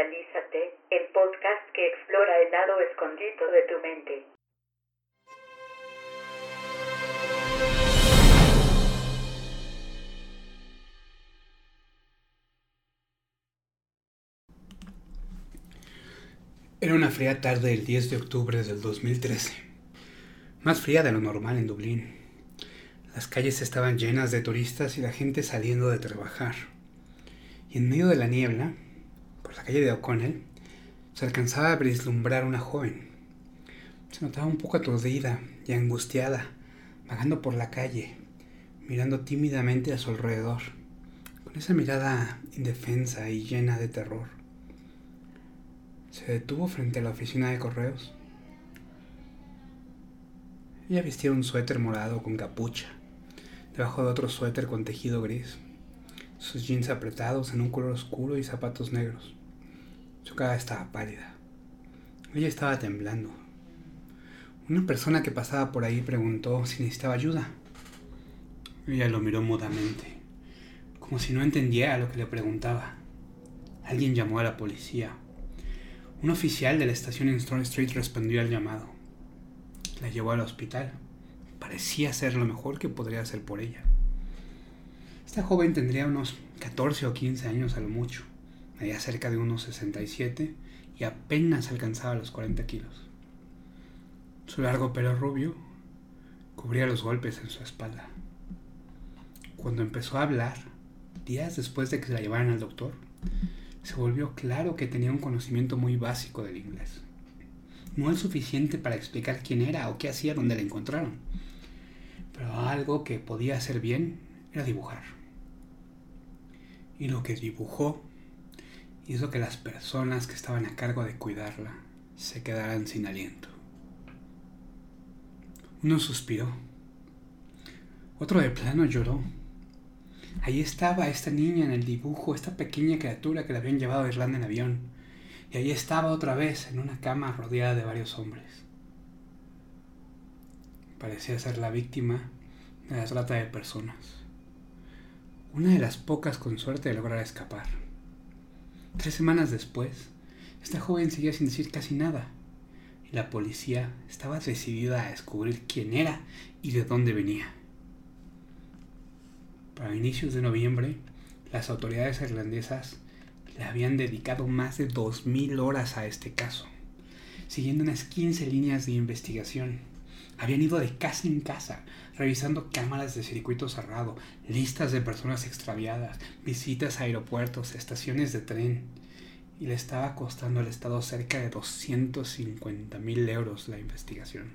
Mentalízate, el podcast que explora el lado escondido de tu mente. Era una fría tarde del 10 de octubre del 2013, más fría de lo normal en Dublín. Las calles estaban llenas de turistas y la gente saliendo de trabajar. Y en medio de la niebla, por la calle de O'Connell, se alcanzaba a vislumbrar una joven. Se notaba un poco aturdida y angustiada, vagando por la calle, mirando tímidamente a su alrededor, con esa mirada indefensa y llena de terror. Se detuvo frente a la oficina de correos. Ella vestía un suéter morado con capucha, debajo de otro suéter con tejido gris, sus jeans apretados en un color oscuro y zapatos negros. Su cara estaba pálida. Ella estaba temblando. Una persona que pasaba por ahí preguntó si necesitaba ayuda. Ella lo miró mudamente, como si no entendiera lo que le preguntaba. Alguien llamó a la policía. Un oficial de la estación en Stone Street respondió al llamado. La llevó al hospital. Parecía ser lo mejor que podría hacer por ella. Esta joven tendría unos 14 o 15 años a lo mucho medía cerca de unos 67 y apenas alcanzaba los 40 kilos. Su largo pelo rubio cubría los golpes en su espalda. Cuando empezó a hablar, días después de que se la llevaran al doctor, se volvió claro que tenía un conocimiento muy básico del inglés. No el suficiente para explicar quién era o qué hacía donde la encontraron, pero algo que podía hacer bien era dibujar. Y lo que dibujó hizo que las personas que estaban a cargo de cuidarla se quedaran sin aliento. Uno suspiró. Otro de plano lloró. Ahí estaba esta niña en el dibujo, esta pequeña criatura que la habían llevado a Irlanda en avión. Y ahí estaba otra vez en una cama rodeada de varios hombres. Parecía ser la víctima de la trata de personas. Una de las pocas con suerte de lograr escapar. Tres semanas después, esta joven seguía sin decir casi nada, y la policía estaba decidida a descubrir quién era y de dónde venía. Para inicios de noviembre, las autoridades irlandesas le habían dedicado más de 2.000 horas a este caso, siguiendo unas 15 líneas de investigación. Habían ido de casa en casa, revisando cámaras de circuito cerrado, listas de personas extraviadas, visitas a aeropuertos, estaciones de tren, y le estaba costando al Estado cerca de 250 mil euros la investigación.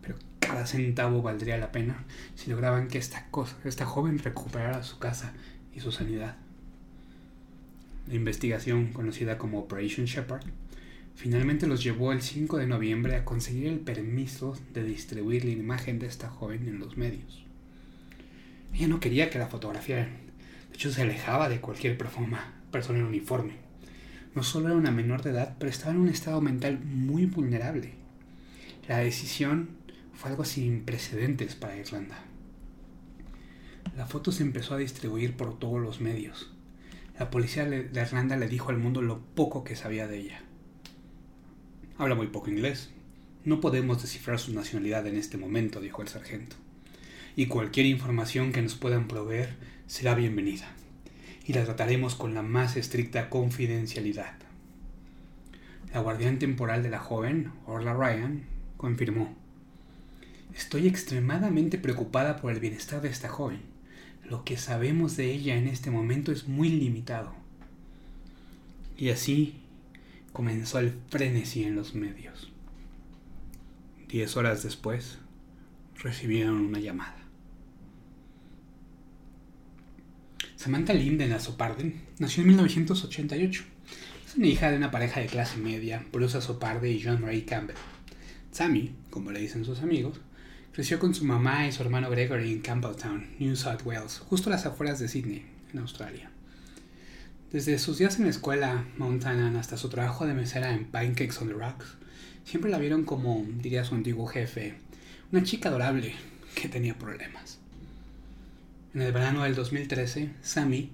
Pero cada centavo valdría la pena si lograban que esta, joven recuperara su casa y su sanidad. La investigación, conocida como Operation Shepard, Finalmente los llevó el 5 de noviembre a conseguir el permiso de distribuir la imagen de esta joven en los medios. Ella no quería que la fotografiaran, de hecho se alejaba de cualquier persona en uniforme. No solo era una menor de edad, pero estaba en un estado mental muy vulnerable. La decisión fue algo sin precedentes para Irlanda. La foto se empezó a distribuir por todos los medios. La policía de Irlanda le dijo al mundo lo poco que sabía de ella. Habla muy poco inglés. No podemos descifrar su nacionalidad en este momento, dijo el sargento. Y cualquier información que nos puedan proveer será bienvenida. Y la trataremos con la más estricta confidencialidad. La guardián temporal de la joven, Orla Ryan, confirmó. Estoy extremadamente preocupada por el bienestar de esta joven. Lo que sabemos de ella en este momento es muy limitado. Y así comenzó el frenesí en los medios. Diez horas después, recibieron una llamada. Samantha Linden Azoparden nació en 1988. Es una hija de una pareja de clase media, Bruce Azoparde y John Ray Campbell. Sammy, como le dicen sus amigos, creció con su mamá y su hermano Gregory en Campbelltown, New South Wales, justo a las afueras de Sydney, en Australia. Desde sus días en la escuela Mountain hasta su trabajo de mesera en Pancakes on the Rocks, siempre la vieron como, diría su antiguo jefe, una chica adorable que tenía problemas. En el verano del 2013, Sammy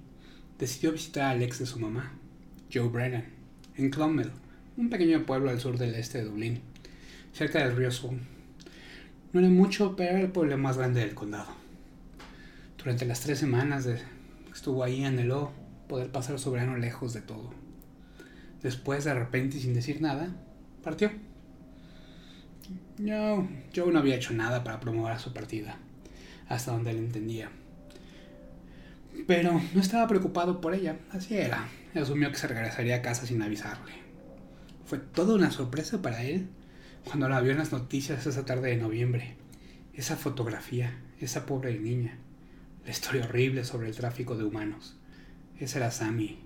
decidió visitar al ex de su mamá, Joe Brennan, en Clonmel, un pequeño pueblo al sur del este de Dublín, cerca del río Swan. No era mucho, pero era el pueblo más grande del condado. Durante las tres semanas de estuvo ahí anheló poder pasar su verano lejos de todo. Después, de repente y sin decir nada, partió. No, Joe no había hecho nada para promover su partida, hasta donde él entendía. Pero no estaba preocupado por ella, así era. Asumió que se regresaría a casa sin avisarle. Fue toda una sorpresa para él cuando la vio en las noticias esa tarde de noviembre. Esa fotografía, esa pobre niña, la historia horrible sobre el tráfico de humanos. Esa era Sammy.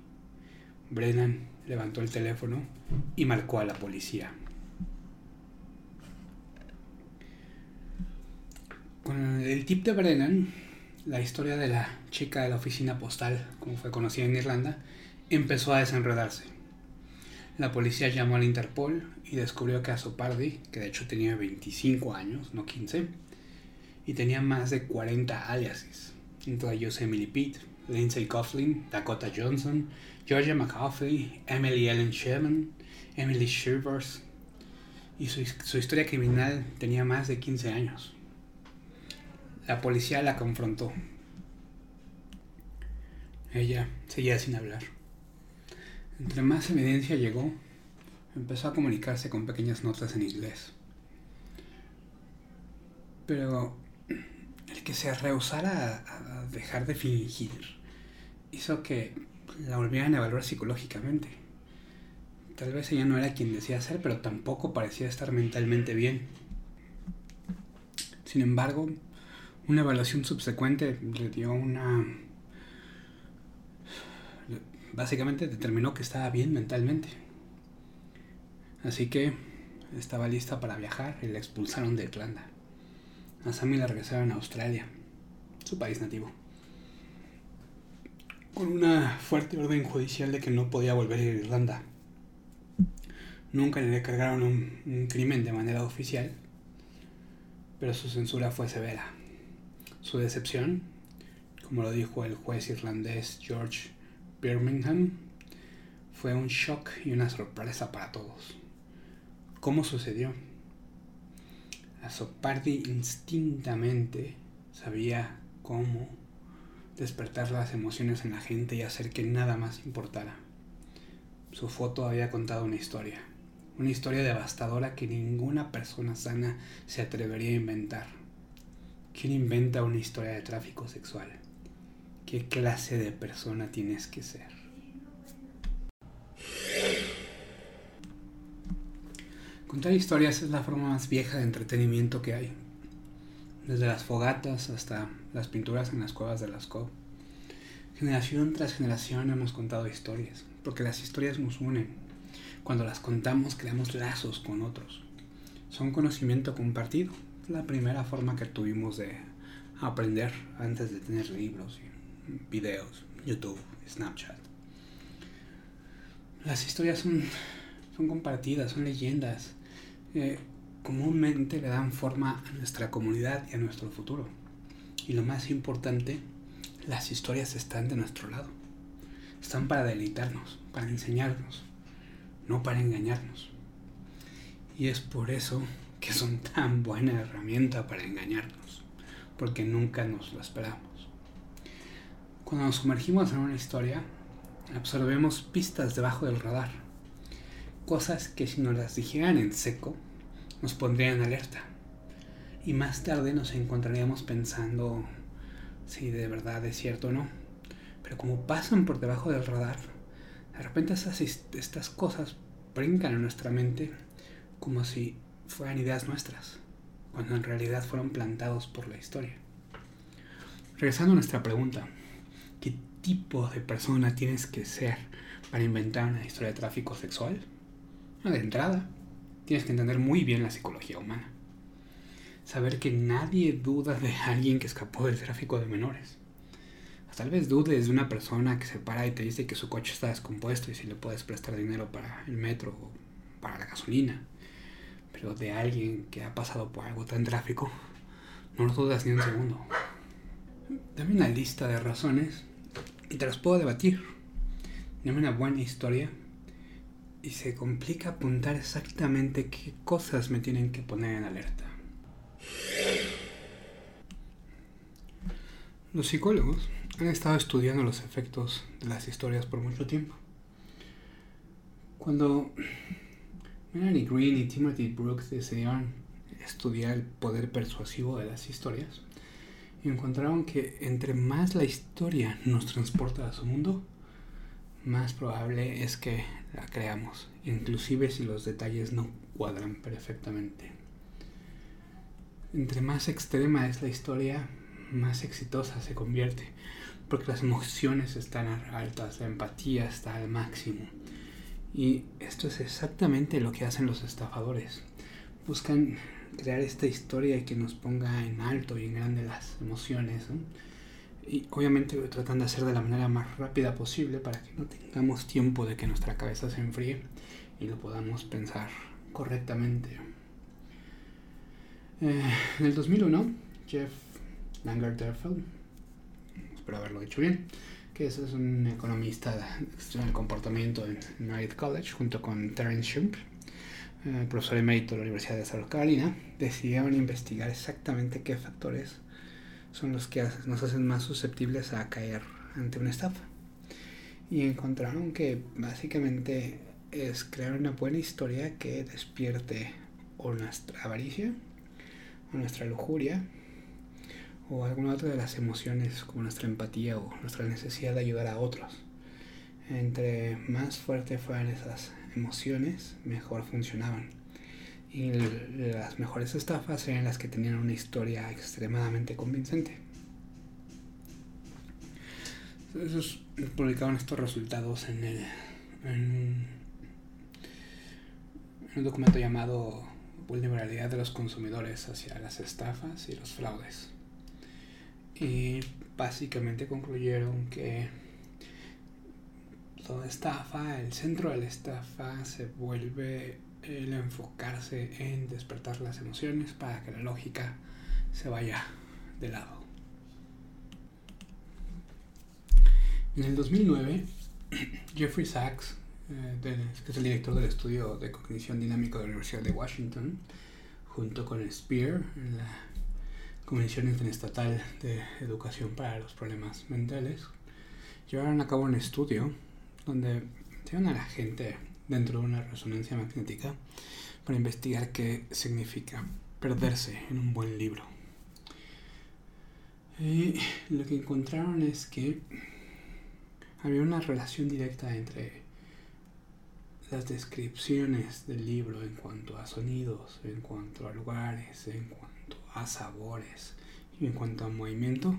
Brennan levantó el teléfono y marcó a la policía. Con el tip de Brennan, la historia de la chica de la oficina postal, como fue conocida en Irlanda, empezó a desenredarse. La policía llamó al Interpol y descubrió que Azopardi, que de hecho tenía 25 años, no 15, y tenía más de 40 aliases, entre ellos Emily Pitt, Lindsay Coughlin, Dakota Johnson, Georgia McCaffrey, Emily Ellen Sherman, Emily Shivers, y su, su historia criminal tenía más de 15 años. La policía la confrontó. Ella seguía sin hablar. Entre más evidencia llegó, empezó a comunicarse con pequeñas notas en inglés. Pero el que se rehusara a dejar de fingir hizo que la volvieran a evaluar psicológicamente. Tal vez ella no era quien decía ser, pero tampoco parecía estar mentalmente bien. Sin embargo, una evaluación subsecuente le dio una... Básicamente determinó que estaba bien mentalmente. Así que estaba lista para viajar y la expulsaron de Irlanda. A Sammy la regresaron a Australia, su país nativo. Con una fuerte orden judicial de que no podía volver a Irlanda. Nunca le cargaron un, un crimen de manera oficial, pero su censura fue severa. Su decepción, como lo dijo el juez irlandés George Birmingham, fue un shock y una sorpresa para todos. ¿Cómo sucedió? Azopardi instintamente sabía cómo despertar las emociones en la gente y hacer que nada más importara. Su foto había contado una historia, una historia devastadora que ninguna persona sana se atrevería a inventar ¿Quién inventa una historia de tráfico sexual? ¿Qué clase de persona tienes que ser? Contar historias es la forma más vieja de entretenimiento que hay. Desde las fogatas hasta las pinturas en las cuevas de Lascaux. Generación tras generación hemos contado historias, porque las historias nos unen. Cuando las contamos creamos lazos con otros. Son conocimiento compartido, la primera forma que tuvimos de aprender antes de tener libros, videos, YouTube, Snapchat. Las historias son, son compartidas, son leyendas. Eh, comúnmente le dan forma a nuestra comunidad y a nuestro futuro. Y lo más importante, las historias están de nuestro lado. Están para deleitarnos, para enseñarnos, no para engañarnos. Y es por eso que son tan buena herramienta para engañarnos, porque nunca nos lo esperamos. Cuando nos sumergimos en una historia, absorbemos pistas debajo del radar, cosas que si nos las dijeran en seco, nos pondrían alerta. Y más tarde nos encontraríamos pensando si de verdad es cierto o no. Pero como pasan por debajo del radar, de repente estas cosas brincan en nuestra mente como si fueran ideas nuestras, cuando en realidad fueron plantados por la historia. Regresando a nuestra pregunta, ¿qué tipo de persona tienes que ser para inventar una historia de tráfico sexual? de entrada, tienes que entender muy bien la psicología humana. Saber que nadie duda de alguien que escapó del tráfico de menores. Tal vez dudes de una persona que se para y te dice que su coche está descompuesto y si le puedes prestar dinero para el metro o para la gasolina pero de alguien que ha pasado por algo tan tráfico, no lo dudas ni un segundo. Dame una lista de razones y te las puedo debatir. Dame una buena historia y se complica apuntar exactamente qué cosas me tienen que poner en alerta. Los psicólogos han estado estudiando los efectos de las historias por mucho tiempo. Cuando Melanie Green y Timothy Brooks decidieron estudiar el poder persuasivo de las historias, encontraron que entre más la historia nos transporta a su mundo, más probable es que la creamos, inclusive si los detalles no cuadran perfectamente. Entre más extrema es la historia, más exitosa se convierte, porque las emociones están altas, la empatía está al máximo. Y esto es exactamente lo que hacen los estafadores. Buscan crear esta historia que nos ponga en alto y en grande las emociones. Y obviamente tratan de hacer de la manera más rápida posible para que no tengamos tiempo de que nuestra cabeza se enfríe y lo podamos pensar correctamente. Eh, en el 2001, Jeff Langer espero haberlo dicho bien, que es, un economista del comportamiento en United College, junto con Terence Schimpf, eh, profesor emérito de la Universidad de South Carolina, decidieron investigar exactamente qué factores son los que nos hacen más susceptibles a caer ante una estafa. Y encontraron que básicamente es crear una buena historia que despierte o nuestra avaricia, o nuestra lujuria, o alguna otra de las emociones como nuestra empatía o nuestra necesidad de ayudar a otros. Entre más fuertes fueran esas emociones, mejor funcionaban. Y las mejores estafas eran las que tenían una historia extremadamente convincente. Entonces, publicaron estos resultados en, el, en un documento llamado Vulnerabilidad de los consumidores hacia las estafas y los fraudes. Y básicamente concluyeron que toda estafa, el centro de la estafa se vuelve el enfocarse en despertar las emociones para que la lógica se vaya de lado. En el 2009, Jeffrey Sachs, eh, que es el director del estudio de cognición dinámica de la Universidad de Washington, junto con Spear, en la Comisión Interestatal de Educación para los Problemas Mentales, llevaron a cabo un estudio donde llevan a la gente dentro de una resonancia magnética para investigar qué significa perderse en un buen libro. Y lo que encontraron es que había una relación directa entre las descripciones del libro en cuanto a sonidos, en cuanto a lugares, en cuanto a sabores y en cuanto a movimiento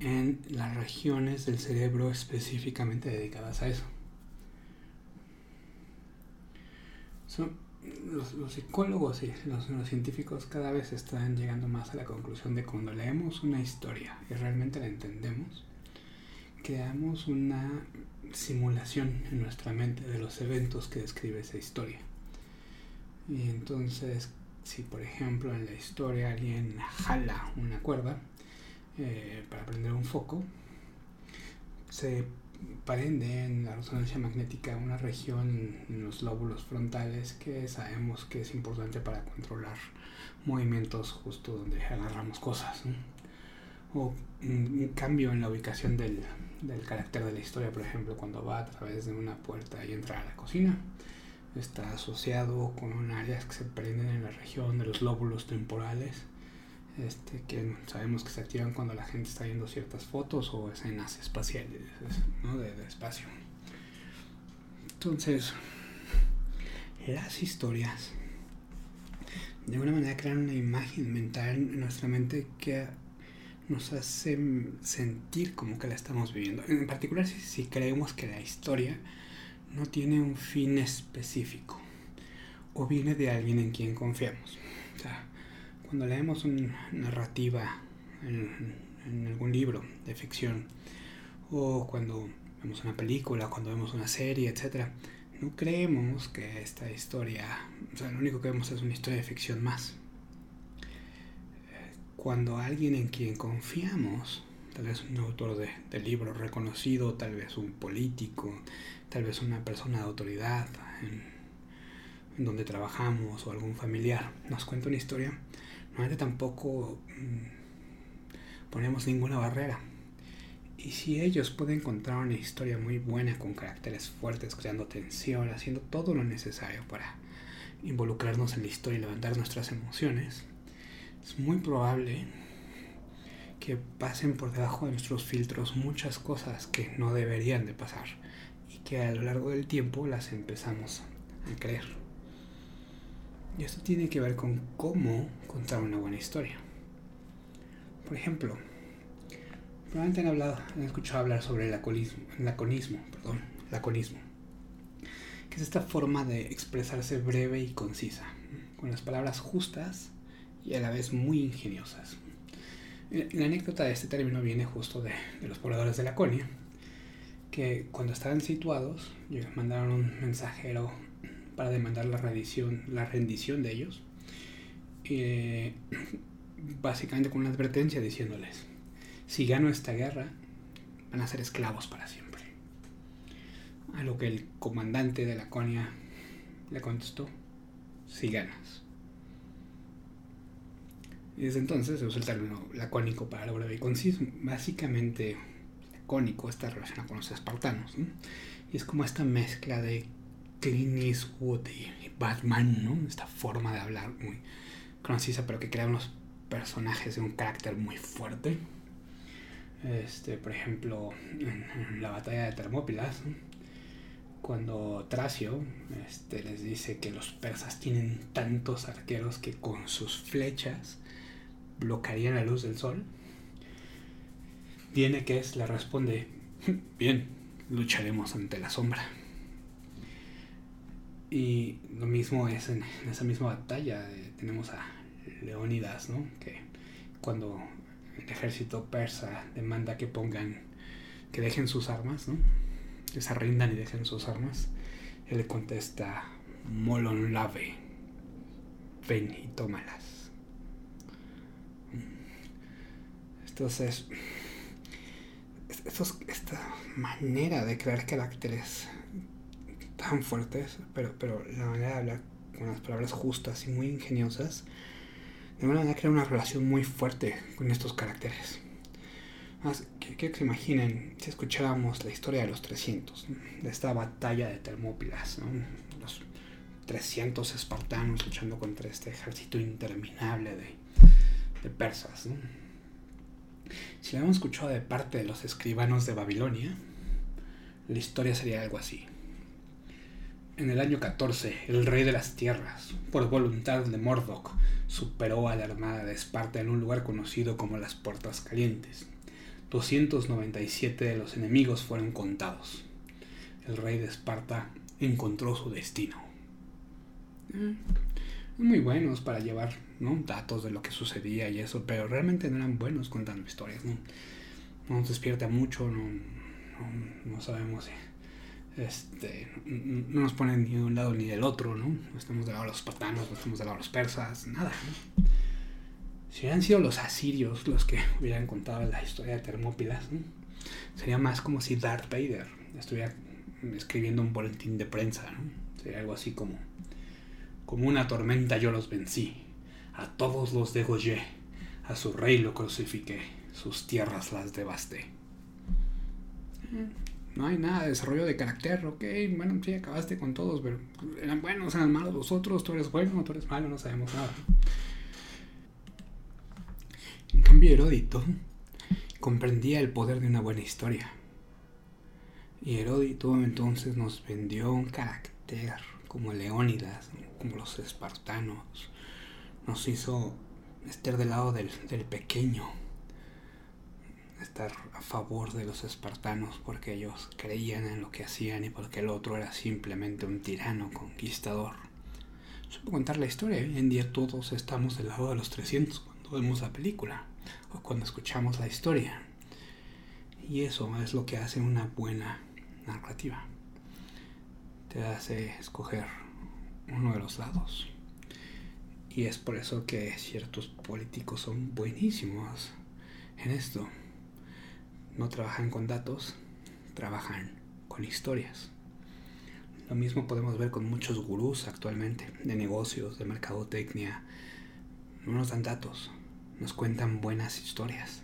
en las regiones del cerebro específicamente dedicadas a eso. Los, psicólogos y los, los, científicos cada vez están llegando más a la conclusión de cuando leemos una historia y realmente la entendemos, creamos una simulación en nuestra mente de los eventos que describe esa historia. Y entonces si por ejemplo en la historia alguien jala una cuerda eh, para prender un foco, se prende en la resonancia magnética una región en los lóbulos frontales que sabemos que es importante para controlar movimientos justo donde agarramos cosas. O un, cambio en la ubicación del, del carácter de la historia, por ejemplo, cuando va a través de una puerta y entra a la cocina está asociado con áreas que se prenden en la región de los lóbulos temporales, este, que sabemos que se activan cuando la gente está viendo ciertas fotos o escenas espaciales ¿no? de, espacio. Entonces, las historias de alguna manera crean una imagen mental en nuestra mente que nos hace sentir como que la estamos viviendo. En particular si, si creemos que la historia no tiene un fin específico o viene de alguien en quien confiamos. O sea, cuando leemos una narrativa en, algún libro de ficción o cuando vemos una película, cuando vemos una serie, etc., no creemos que esta historia, o sea, lo único que vemos es una historia de ficción más. Cuando alguien en quien confiamos tal vez un autor de, de libro reconocido, tal vez un político, tal vez una persona de autoridad en, en donde trabajamos o algún familiar nos cuenta una historia, normalmente tampoco mmm, ponemos ninguna barrera. Y si ellos pueden encontrar una historia muy buena con caracteres fuertes, creando tensión, haciendo todo lo necesario para involucrarnos en la historia y levantar nuestras emociones, es muy probable que pasen por debajo de nuestros filtros muchas cosas que no deberían de pasar y que a lo largo del tiempo las empezamos a creer. Y esto tiene que ver con cómo contar una buena historia. Por ejemplo, probablemente han hablado, han escuchado hablar sobre el laconismo, laconismo, perdón, laconismo, que es esta forma de expresarse breve y concisa, con las palabras justas y a la vez muy ingeniosas. La anécdota de este término viene justo de, de los pobladores de Laconia, que cuando estaban situados mandaron un mensajero para demandar la rendición, la rendición de ellos, eh, básicamente con una advertencia diciéndoles, si gano esta guerra, van a ser esclavos para siempre. A lo que el comandante de Laconia le contestó, si ganas. Y desde entonces se usa el término lacónico para lo breve y conciso. Básicamente, lacónico está relacionado con los espartanos. ¿no? Y es como esta mezcla de Clint Eastwood y Batman, ¿no? Esta forma de hablar muy concisa, pero que crea unos personajes de un carácter muy fuerte. Este, por ejemplo, en, la batalla de Termópilas, cuando Tracio este, les dice que los persas tienen tantos arqueros que con sus flechas bloquearían la luz del sol, viene que es, le responde, bien, lucharemos ante la sombra. Y lo mismo es en, esa misma batalla, tenemos a Leónidas, ¿no? que cuando el ejército persa demanda que pongan, que dejen sus armas, ¿no? que se rindan y dejen sus armas, él le contesta, Molon lave, ven y tómalas. Entonces, estos, esta manera de crear caracteres tan fuertes, pero, pero la manera de hablar con las palabras justas y muy ingeniosas, de alguna manera crea una relación muy fuerte con estos caracteres. Quiero que se imaginen si escuchábamos la historia de los 300, de esta batalla de Termópilas, los 300 espartanos luchando contra este ejército interminable de, persas. Si la hemos escuchado de parte de los escribanos de Babilonia, la historia sería algo así. En el año 14, el rey de las tierras, por voluntad de Mordok, superó a la armada de Esparta en un lugar conocido como las Puertas Calientes 297 de los enemigos fueron contados. El rey de Esparta encontró su destino. Muy buenos para llevar ¿no? datos de lo que sucedía y eso, pero realmente no eran buenos contando historias. No, no nos despierta mucho, no, no, no sabemos. Este, no nos ponen ni de un lado ni del otro, ¿no? No estamos del lado de los espartanos, no estamos del lado de los persas, nada. Si hubieran sido los asirios los que hubieran contado la historia de Termópilas, sería más como si Darth Vader estuviera escribiendo un boletín de prensa. Sería algo así como, como una tormenta yo los vencí, a todos los degollé, a su rey lo crucifiqué, sus tierras las devasté. No hay nada de desarrollo de carácter, ok, bueno, sí, acabaste con todos, pero eran buenos, eran malos los otros, tú eres bueno, tú eres malo, no sabemos nada. En cambio, Heródito comprendía el poder de una buena historia. Y Heródito entonces nos vendió un carácter como Leónidas, como los espartanos. Nos hizo estar del lado del, del pequeño, estar a favor de los espartanos porque ellos creían en lo que hacían y porque el otro era simplemente un tirano conquistador. Supo contar la historia, hoy en día todos estamos del lado de los 300 cuando vemos la película o cuando escuchamos la historia. Y eso es lo que hace una buena narrativa. Te hace escoger uno de los lados. Y es por eso que ciertos políticos son buenísimos en esto. No trabajan con datos, trabajan con historias. Lo mismo podemos ver con muchos gurús actualmente, de negocios, de mercadotecnia. No nos dan datos, nos cuentan buenas historias.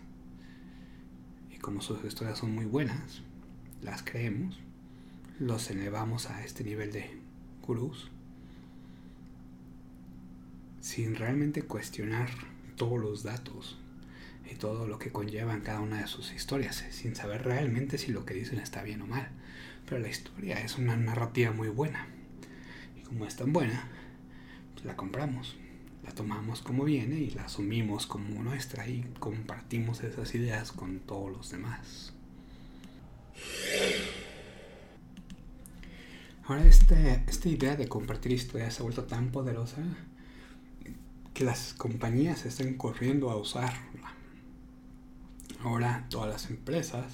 Y como sus historias son muy buenas, las creemos, los elevamos a este nivel de gurús sin realmente cuestionar todos los datos y todo lo que conllevan cada una de sus historias, sin saber realmente si lo que dicen está bien o mal. Pero la historia es una narrativa muy buena. Y como es tan buena, pues la compramos, la tomamos como viene y la asumimos como nuestra y compartimos esas ideas con todos los demás. Ahora este, esta idea de compartir historias se ha vuelto tan poderosa que las compañías están corriendo a usarla. Ahora todas las empresas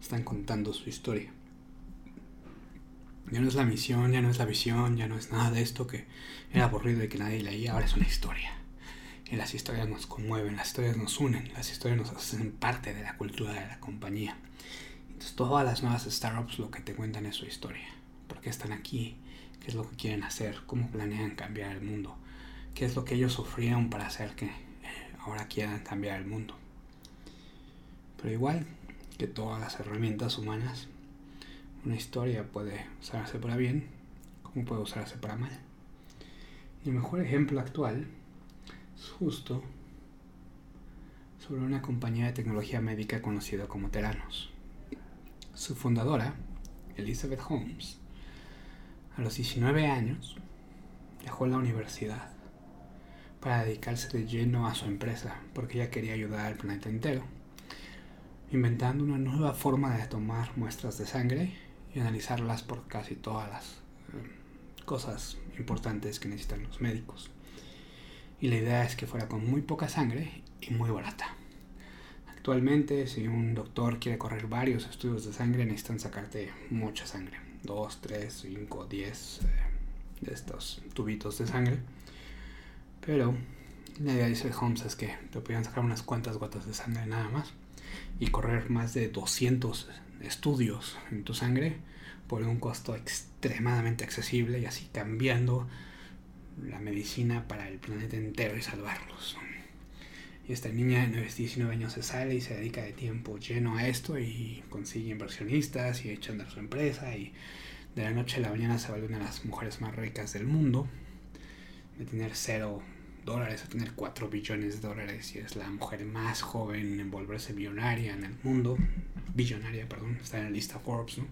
están contando su historia. Ya no es la misión, ya no es la visión, ya no es nada de esto que era aburrido y que nadie leía, ahora es una historia. Y las historias nos conmueven, las historias nos unen, las historias nos hacen parte de la cultura de la compañía. Entonces todas las nuevas startups lo que te cuentan es su historia. ¿Por qué están aquí? ¿Qué es lo que quieren hacer? ¿Cómo planean cambiar el mundo? ¿Qué es lo que ellos sufrieron para hacer que eh, ahora quieran cambiar el mundo? Pero igual que todas las herramientas humanas, una historia puede usarse para bien como puede usarse para mal. El mejor ejemplo actual es justo sobre una compañía de tecnología médica conocida como Teranos. Su fundadora, Elizabeth Holmes, a los 19 años dejó la universidad para dedicarse de lleno a su empresa porque ella quería ayudar al planeta entero, inventando una nueva forma de tomar muestras de sangre y analizarlas por casi todas las eh, cosas importantes que necesitan los médicos. Y la idea es que fuera con muy poca sangre y muy barata. Actualmente, si un doctor quiere correr varios estudios de sangre, necesitan sacarte mucha sangre. 2, 3, 5, 10 de estos tubitos de sangre. Pero la idea de Holmes es que te podían sacar unas cuantas gotas de sangre nada más y correr más de 200 estudios en tu sangre por un costo extremadamente accesible y así cambiando la medicina para el planeta entero y salvarlos. Y esta niña de 19 años se sale y se dedica de tiempo lleno a esto y consigue inversionistas y echa andar su empresa y de la noche a la mañana se vuelve una de las mujeres más ricas del mundo. De tener cero dólares a tener 4 billones de dólares y es la mujer más joven en volverse millonaria en el mundo. Billonaria, perdón, está en la lista Forbes, ¿no?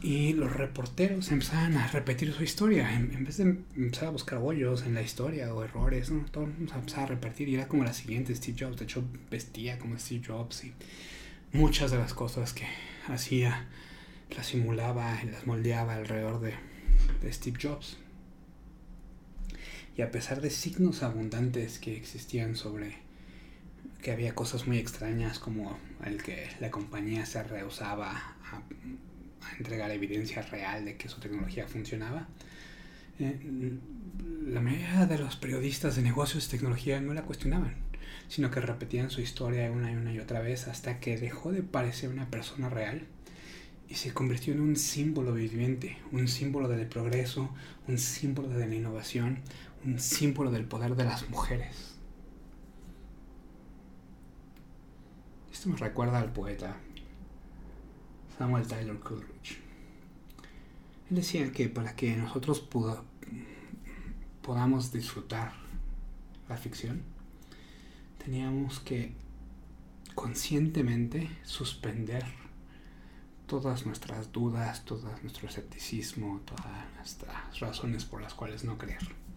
Y los reporteros empezaban a repetir su historia. En, vez de empezar a buscar hoyos en la historia o errores, ¿no? Todo empezaba a repetir y era como la siguiente Steve Jobs. De hecho, vestía como Steve Jobs y muchas de las cosas que hacía las simulaba y las moldeaba alrededor de, de Steve Jobs. Y a pesar de signos abundantes que existían sobre que había cosas muy extrañas como el que la compañía se rehusaba a entregar evidencia real de que su tecnología funcionaba. Eh, la mayoría de los periodistas de negocios y tecnología no la cuestionaban, sino que repetían su historia una y una y otra vez hasta que dejó de parecer una persona real y se convirtió en un símbolo viviente, un símbolo del progreso, un símbolo de la innovación, un símbolo del poder de las mujeres. Esto me recuerda al poeta Samuel Tyler Coleridge. Él decía que para que nosotros podamos disfrutar la ficción, teníamos que conscientemente suspender todas nuestras dudas, todo nuestro escepticismo, todas nuestras razones por las cuales no creer.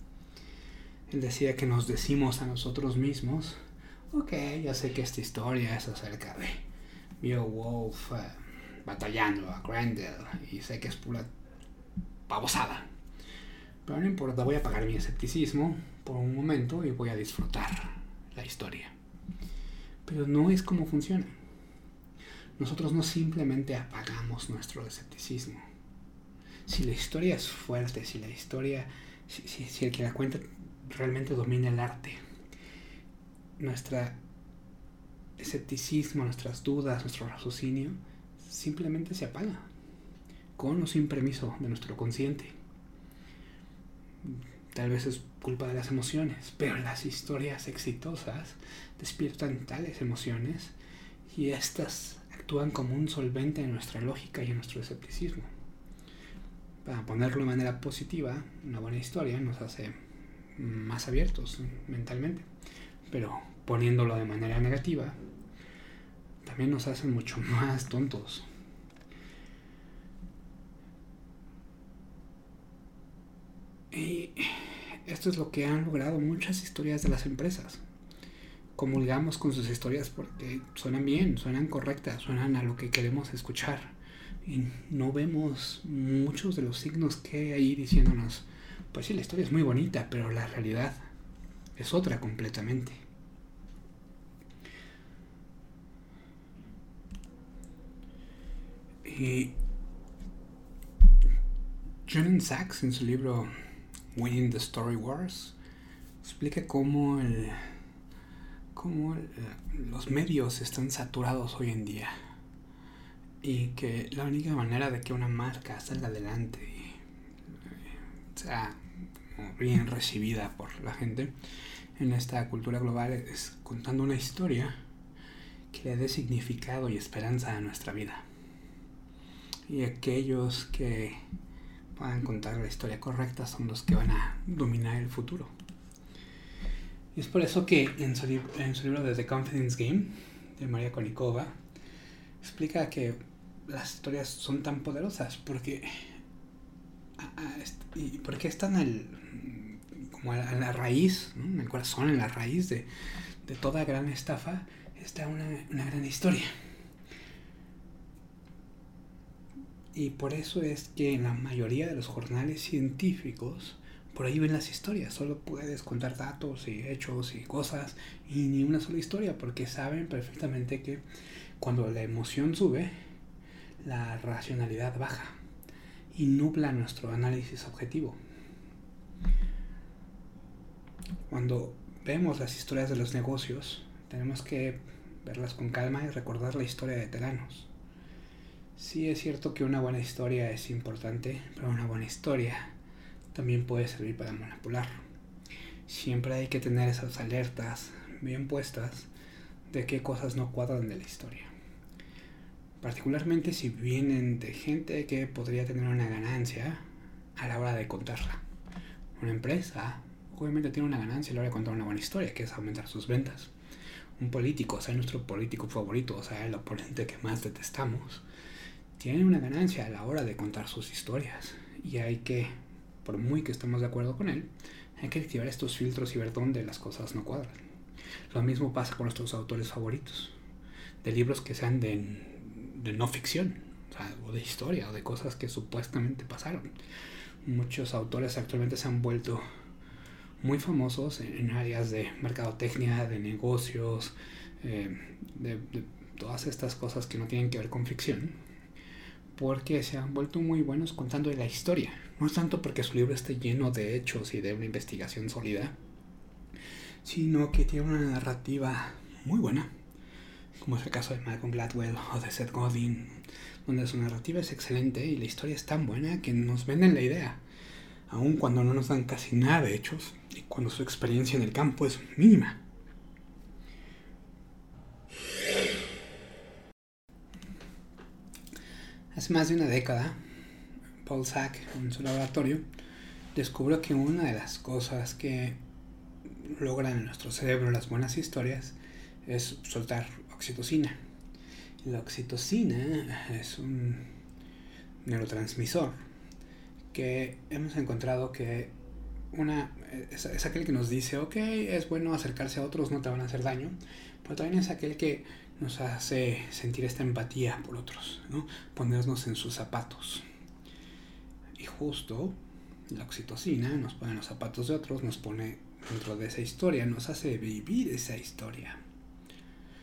Él decía que nos decimos a nosotros mismos, ok, ya sé que esta historia es acerca de Beowulf, uh, batallando a Grendel y sé que es pura babosada. Pero no importa, voy a apagar mi escepticismo por un momento y voy a disfrutar la historia. Pero no es como funciona. Nosotros no simplemente apagamos nuestro escepticismo. Si la historia es fuerte, si la historia, si, si el que la cuenta realmente domina el arte, nuestra escepticismo, nuestras dudas, nuestro raciocinio, simplemente se apaga, con o sin permiso de nuestro consciente. Tal vez es culpa de las emociones, pero las historias exitosas despiertan tales emociones y estas actúan como un solvente en nuestra lógica y en nuestro escepticismo. Para ponerlo de manera positiva, una buena historia nos hace más abiertos mentalmente, pero poniéndolo de manera negativa, también nos hace mucho más tontos. Y esto es lo que han logrado muchas historias de las empresas. Comulgamos con sus historias porque suenan bien, suenan correctas, suenan a lo que queremos escuchar. Y no vemos muchos de los signos que hay ahí diciéndonos, pues sí, la historia es muy bonita, pero la realidad es otra completamente. Y John Sachs en su libro Winning the Story Wars explica cómo, el, cómo los medios están saturados hoy en día y que la única manera de que una marca salga adelante y eh, sea bien recibida por la gente en esta cultura global es contando una historia que le dé significado y esperanza a nuestra vida. Y aquellos que puedan contar la historia correcta son los que van a dominar el futuro. Y es por eso que en su, libro The Confidence Game, de María Konikova, explica que las historias son tan poderosas porque, y porque están al, como a la raíz, en el corazón, en la raíz de, de toda gran estafa, está una, una gran historia. Y por eso es que en la mayoría de los jornales científicos por ahí ven las historias. Solo puedes contar datos y hechos y cosas y ni una sola historia porque saben perfectamente que cuando la emoción sube, la racionalidad baja y nubla nuestro análisis objetivo. Cuando vemos las historias de los negocios, tenemos que verlas con calma y recordar la historia de Teranos Sí es cierto que una buena historia es importante, pero una buena historia también puede servir para manipular. Siempre hay que tener esas alertas bien puestas de qué cosas no cuadran de la historia. Particularmente si vienen de gente que podría tener una ganancia a la hora de contarla. Una empresa obviamente tiene una ganancia a la hora de contar una buena historia, que es aumentar sus ventas. Un político, o sea, nuestro político favorito, o sea, el oponente que más detestamos, tienen una ganancia a la hora de contar sus historias. Y hay que, por muy que estemos de acuerdo con él, hay que activar estos filtros y ver dónde las cosas no cuadran. Lo mismo pasa con nuestros autores favoritos, de libros que sean de, no ficción, o, de historia, o de cosas que supuestamente pasaron. Muchos autores actualmente se han vuelto muy famosos en, áreas de mercadotecnia, de negocios, eh, de todas estas cosas que no tienen que ver con ficción porque se han vuelto muy buenos contando la historia. No es tanto porque su libro esté lleno de hechos y de una investigación sólida, sino que tiene una narrativa muy buena, como es el caso de Malcolm Gladwell o de Seth Godin, donde su narrativa es excelente y la historia es tan buena que nos venden la idea, aun cuando no nos dan casi nada de hechos y cuando su experiencia en el campo es mínima. Hace más de una década, Paul Sack, en su laboratorio, descubrió que una de las cosas que logran en nuestro cerebro las buenas historias es soltar oxitocina. La oxitocina es un neurotransmisor que hemos encontrado que una es, aquel que nos dice, ok, es bueno acercarse a otros, no te van a hacer daño, pero también es aquel que nos hace sentir esta empatía por otros, ¿no? ponernos en sus zapatos. Y justo la oxitocina nos pone en los zapatos de otros, nos pone dentro de esa historia, nos hace vivir esa historia.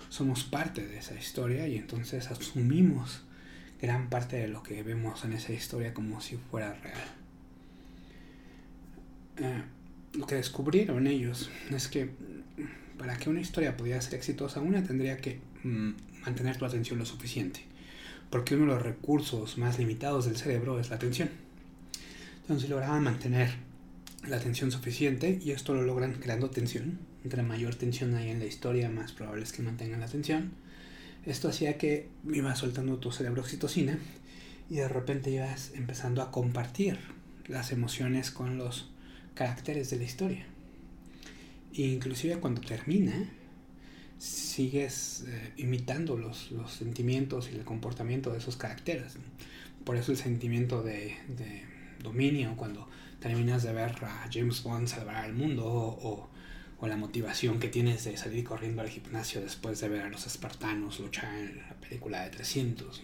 Somos parte de esa historia y entonces asumimos gran parte de lo que vemos en esa historia como si fuera real. Eh, lo que descubrieron ellos es que para que una historia pudiera ser exitosa, una tendría que mm, mantener tu atención lo suficiente. Porque uno de los recursos más limitados del cerebro es la atención. Entonces, lograban mantener la atención suficiente, y esto lo logran creando tensión, entre mayor tensión hay en la historia, más probable es que mantengan la atención. Esto hacía que iba soltando tu cerebro oxitocina y de repente ibas empezando a compartir las emociones con los caracteres de la historia. E inclusive cuando termina, sigues eh, imitando los, los, sentimientos y el comportamiento de esos caracteres. Por eso el sentimiento de, de dominio cuando terminas de ver a James Bond salvar al mundo o, o, la motivación que tienes de salir corriendo al gimnasio después de ver a los espartanos luchar en la película de 300.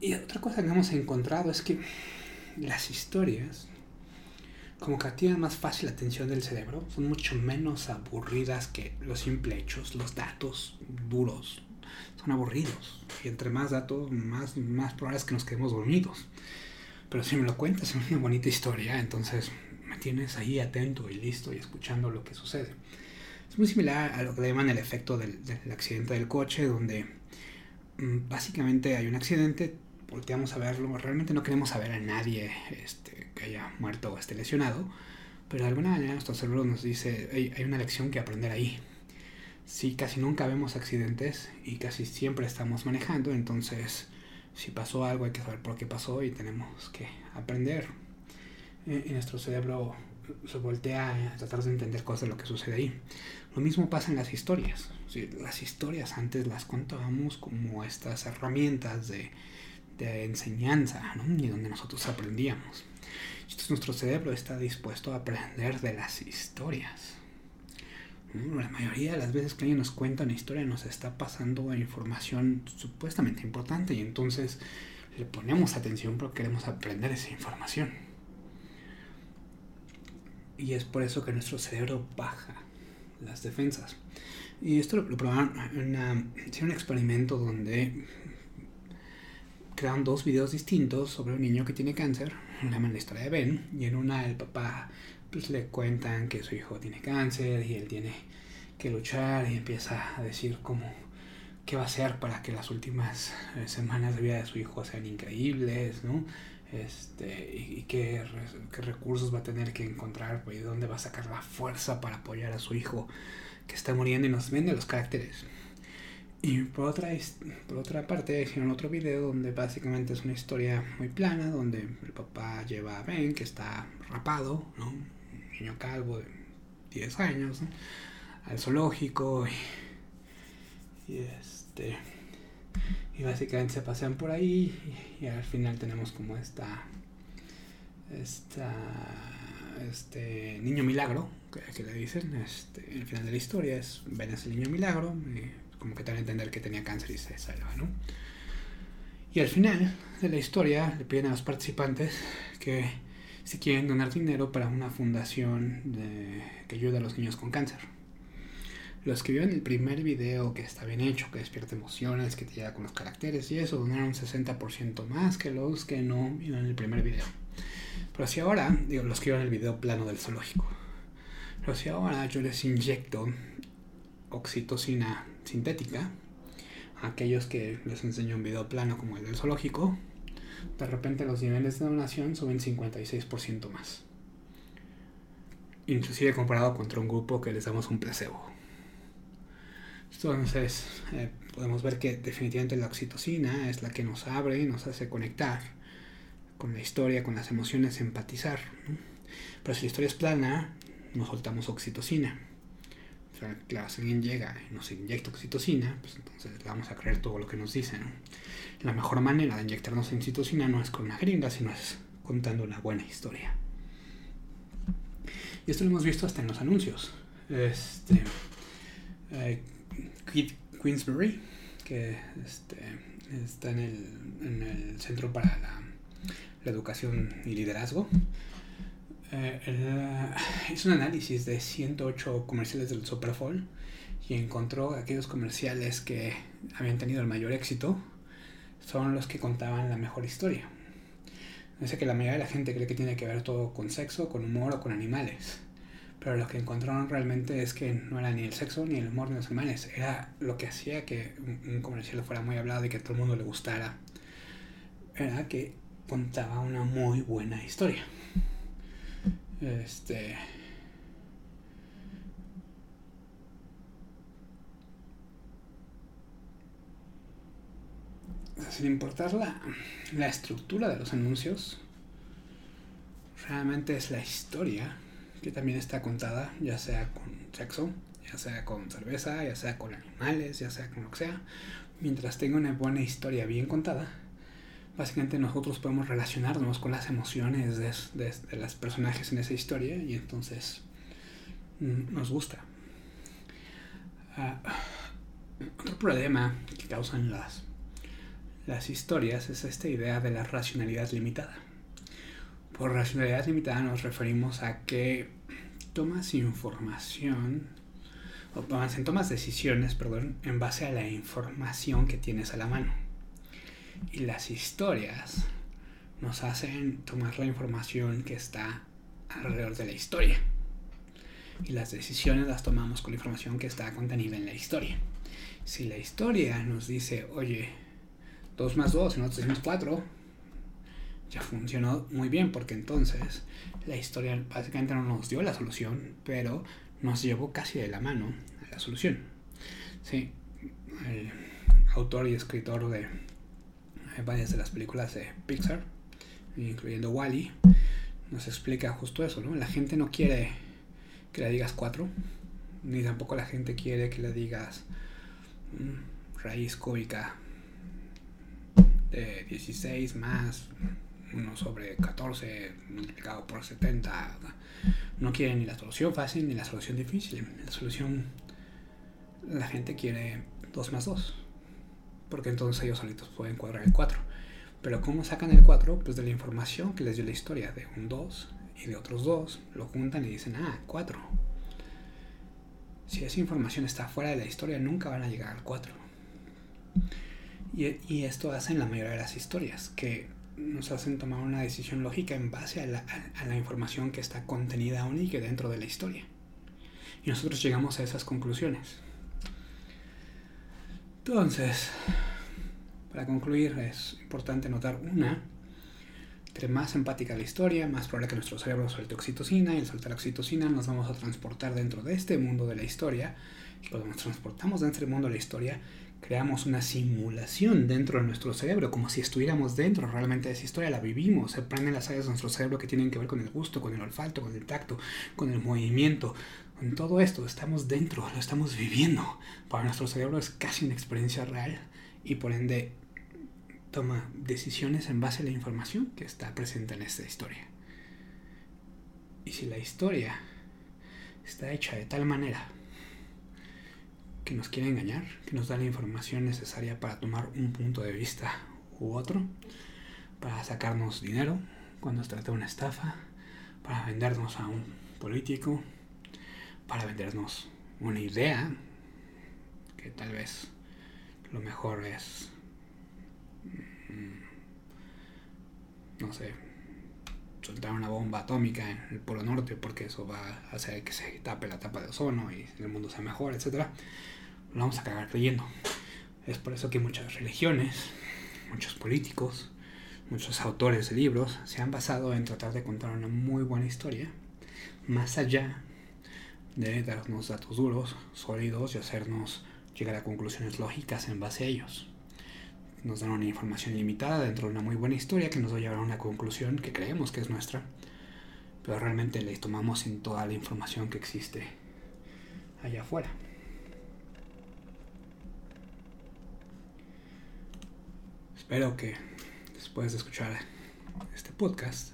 Y otra cosa que hemos encontrado es que las historias, como que tienen más fácil la atención del cerebro, son mucho menos aburridas que los simples hechos, los datos duros. Son aburridos. Y entre más datos, más, más probable es que nos quedemos dormidos. Pero si me lo cuentas es una bonita historia, entonces me tienes ahí atento y listo y escuchando lo que sucede. Es muy similar a lo que llaman el efecto del, del accidente del coche, donde mm, básicamente hay un accidente, volteamos a verlo, realmente no queremos saber a nadie este, que haya muerto o esté lesionado, pero de alguna manera nuestro cerebro nos dice, hay una lección que aprender ahí. Si casi nunca vemos accidentes y casi siempre estamos manejando, entonces si pasó algo hay que saber por qué pasó y tenemos que aprender. Y nuestro cerebro se voltea a tratar de entender cosas de lo que sucede ahí. Lo mismo pasa en las historias. las historias antes las contábamos como estas herramientas de, de enseñanza, ¿no? Y donde nosotros aprendíamos. Entonces nuestro cerebro está dispuesto a aprender de las historias. La mayoría de las veces que alguien nos cuenta una historia nos está pasando información supuestamente importante y entonces le ponemos atención porque queremos aprender esa información. Y es por eso que nuestro cerebro baja las defensas. Y esto lo, probaron en un experimento donde crean dos videos distintos sobre un niño que tiene cáncer, llaman la historia de Ben, y en una el papá pues le cuentan que su hijo tiene cáncer y él tiene que luchar y empieza a decir cómo qué va a hacer para que las últimas eh, semanas de vida de su hijo sean increíbles, ¿no? Este, y, qué, qué, recursos va a tener que encontrar, pues, y dónde va a sacar la fuerza para apoyar a su hijo que está muriendo y nos vende los caracteres. Y por otra, por otra parte hicieron otro video donde básicamente es una historia muy plana, donde el papá lleva a Ben, que está rapado, ¿no? Un niño calvo de 10 años, al zoológico y, este y básicamente se pasean por ahí y, al final tenemos como esta esta este niño milagro que, que le dicen este el final de la historia es Ben es el niño milagro y, como que a entender que tenía cáncer y se salva, ¿no? Y al final de la historia le piden a los participantes que si quieren donar dinero para una fundación que ayuda a los niños con cáncer. Los que vieron el primer video que está bien hecho, que despierta emociones, que te llega con los caracteres y eso, donaron un 60% más que los que no vieron el primer video. Pero si ahora, digo, los que vieron el video plano del zoológico, pero si ahora yo les inyecto oxitocina sintética, aquellos que les enseño un video plano como el del zoológico, de repente los niveles de donación suben 56% más. Inclusive comparado contra un grupo que les damos un placebo. Entonces eh, podemos ver que definitivamente la oxitocina es la que nos abre y nos hace conectar con la historia, con las emociones, empatizar. Pero si la historia es plana, nos soltamos oxitocina claro, si alguien llega y nos inyecta oxitocina, pues entonces le vamos a creer todo lo que nos dicen. La mejor manera de inyectarnos oxitocina no es con una jeringa, sino es contando una buena historia. Y esto lo hemos visto hasta en los anuncios. Este, eh, Queensbury, que este, está en el, en el Centro para la, Educación y Liderazgo, eh, hizo un análisis de 108 comerciales del Super Bowl y encontró aquellos comerciales que habían tenido el mayor éxito son los que contaban la mejor historia. Dice que la mayoría de la gente cree que tiene que ver todo con sexo, con humor o con animales. Pero lo que encontraron realmente es que no era ni el sexo ni el humor de los animales. Era lo que hacía que un comercial fuera muy hablado y que a todo el mundo le gustara. Era que contaba una muy buena historia. Este. Sin importar la, la estructura de los anuncios, realmente es la historia que también está contada, ya sea con sexo, ya sea con cerveza, ya sea con animales, ya sea con lo que sea. Mientras tenga una buena historia bien contada, básicamente nosotros podemos relacionarnos con las emociones de, de, de los personajes en esa historia y entonces mm, nos gusta. Uh, otro problema que causan las, las historias es esta idea de la racionalidad limitada. Por racionalidad limitada nos referimos a que tomas información, o tomas, tomas decisiones, perdón, en base a la información que tienes a la mano. Y las historias nos hacen tomar la información que está alrededor de la historia. Y las decisiones las tomamos con la información que está contenida en la historia. Si la historia nos dice, oye, 2 más 2 y nosotros decimos 4, ya funcionó muy bien porque entonces la historia básicamente no nos dio la solución, pero nos llevó casi de la mano a la solución. Sí, el autor y escritor de varias de las películas de Pixar, incluyendo Wally, nos explica justo eso, ¿no? La gente no quiere que le digas 4, ni tampoco la gente quiere que le digas mmm, raíz cúbica de 16 más 1 sobre 14 multiplicado por 70. No quieren ni la solución fácil ni la solución difícil. La solución, la gente quiere 2 más 2. Porque entonces ellos solitos pueden cuadrar el 4. Pero ¿cómo sacan el 4? Pues de la información que les dio la historia de un 2 y de otros 2. Lo juntan y dicen, ah, 4. Si esa información está fuera de la historia, nunca van a llegar al 4. Y, esto hace en la mayoría de las historias, que nos hacen tomar una decisión lógica en base a la, a, la, información que está contenida que dentro de la historia. Y nosotros llegamos a esas conclusiones. Entonces, para concluir, es importante notar una, entre más empática la historia, más probable que nuestro cerebro suelte oxitocina y al soltar oxitocina nos vamos a transportar dentro de este mundo de la historia. Y cuando nos transportamos dentro del mundo de la historia, creamos una simulación dentro de nuestro cerebro, como si estuviéramos dentro realmente de esa historia, la vivimos, se prenden las áreas de nuestro cerebro que tienen que ver con el gusto, con el olfato, con el tacto, con el movimiento, con todo esto, estamos dentro, lo estamos viviendo. Para nuestro cerebro es casi una experiencia real y por ende toma decisiones en base a la información que está presente en esta historia. Y si la historia está hecha de tal manera que nos quiere engañar, que nos da la información necesaria para tomar un punto de vista u otro, para sacarnos dinero cuando se trata de una estafa, para vendernos a un político, para vendernos una idea, que tal vez lo mejor es, no sé, soltar una bomba atómica en el Polo Norte porque eso va a hacer que se tape la tapa de ozono y el mundo sea mejor, etc vamos a acabar creyendo. Es por eso que muchas religiones, muchos políticos, muchos autores de libros se han basado en tratar de contar una muy buena historia, más allá de darnos datos duros, sólidos y hacernos llegar a conclusiones lógicas en base a ellos. Nos dan una información limitada dentro de una muy buena historia que nos va a llevar a una conclusión que creemos que es nuestra, pero realmente le tomamos en toda la información que existe allá afuera. Espero que después de escuchar este podcast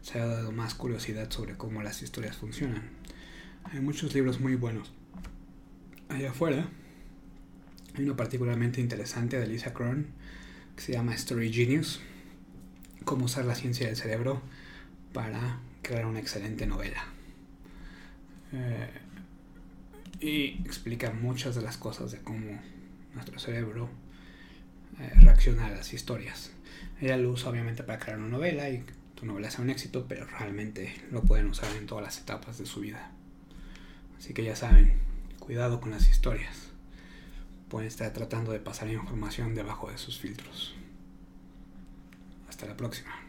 se haya dado más curiosidad sobre cómo las historias funcionan. Hay muchos libros muy buenos. Allá afuera hay uno particularmente interesante de Lisa Cron que se llama Story Genius. Cómo usar la ciencia del cerebro para crear una excelente novela. Eh, y explica muchas de las cosas de cómo nuestro cerebro eh, reacciona a las historias. Ella lo usa obviamente para crear una novela y tu novela sea un éxito, pero realmente lo pueden usar en todas las etapas de su vida. Así que ya saben, cuidado con las historias. Pueden estar tratando de pasar información debajo de sus filtros. Hasta la próxima.